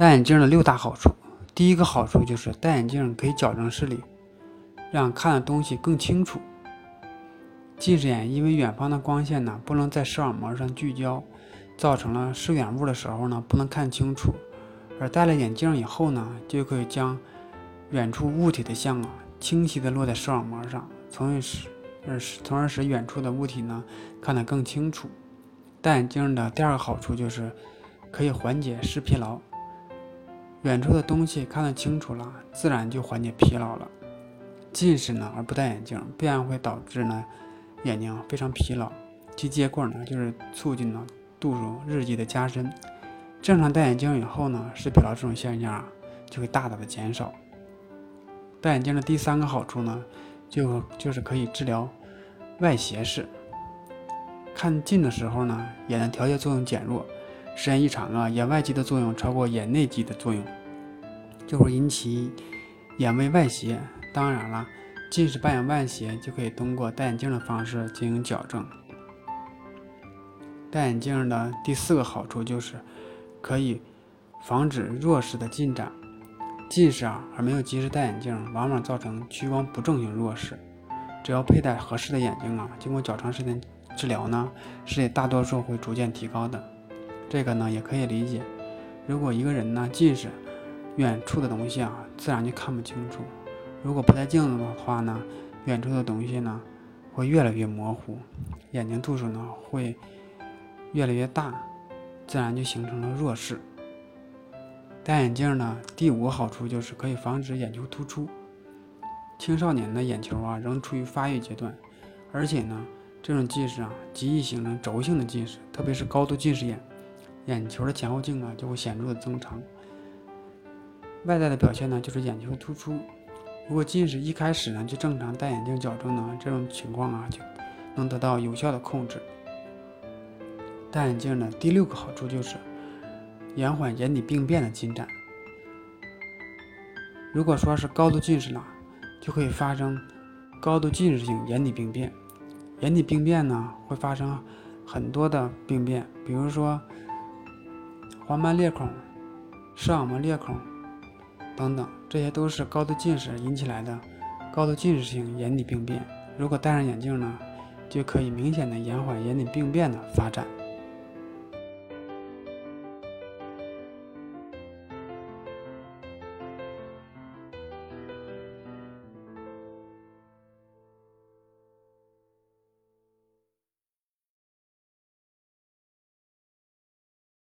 戴眼镜的六大好处，第一个好处就是戴眼镜可以矫正视力，让看的东西更清楚。近视眼因为远方的光线呢不能在视网膜上聚焦，造成了视远物的时候呢不能看清楚，而戴了眼镜以后呢就可以将远处物体的像啊清晰的落在视网膜上，从而使而使从而使远处的物体呢看得更清楚。戴眼镜的第二个好处就是可以缓解视疲劳。远处的东西看得清楚了，自然就缓解疲劳了。近视呢而不戴眼镜，必然会导致呢眼睛非常疲劳，其结果呢就是促进了度数日益的加深。正常戴眼镜以后呢，视疲劳这种现象啊就会大大的减少。戴眼镜的第三个好处呢，就就是可以治疗外斜视。看近的时候呢，眼的调节作用减弱。时间一长啊，眼外肌的作用超过眼内肌的作用，就会引起眼位外斜。当然了，近视扮演外斜就可以通过戴眼镜的方式进行矫正。戴眼镜的第四个好处就是可以防止弱视的进展。近视啊而没有及时戴眼镜，往往造成屈光不正型弱视。只要佩戴合适的眼镜啊，经过较长时间治疗呢，视力大多数会逐渐提高的。这个呢也可以理解，如果一个人呢近视，远处的东西啊自然就看不清楚。如果不戴镜子的话呢，远处的东西呢会越来越模糊，眼睛度数呢会越来越大，自然就形成了弱视。戴眼镜呢第五个好处就是可以防止眼球突出。青少年的眼球啊仍处于发育阶段，而且呢这种近视啊极易形成轴性的近视，特别是高度近视眼。眼球的前后径啊就会显著的增长，外在的表现呢就是眼球突出。如果近视一开始呢就正常戴眼镜矫正呢，这种情况啊就能得到有效的控制。戴眼镜的第六个好处就是延缓眼底病变的进展。如果说是高度近视呢，就会发生高度近视性眼底病变。眼底病变呢会发生很多的病变，比如说。黄斑裂孔、视网膜裂孔等等，这些都是高度近视引起来的高度近视性眼底病变。如果戴上眼镜呢，就可以明显的延缓眼底病变的发展。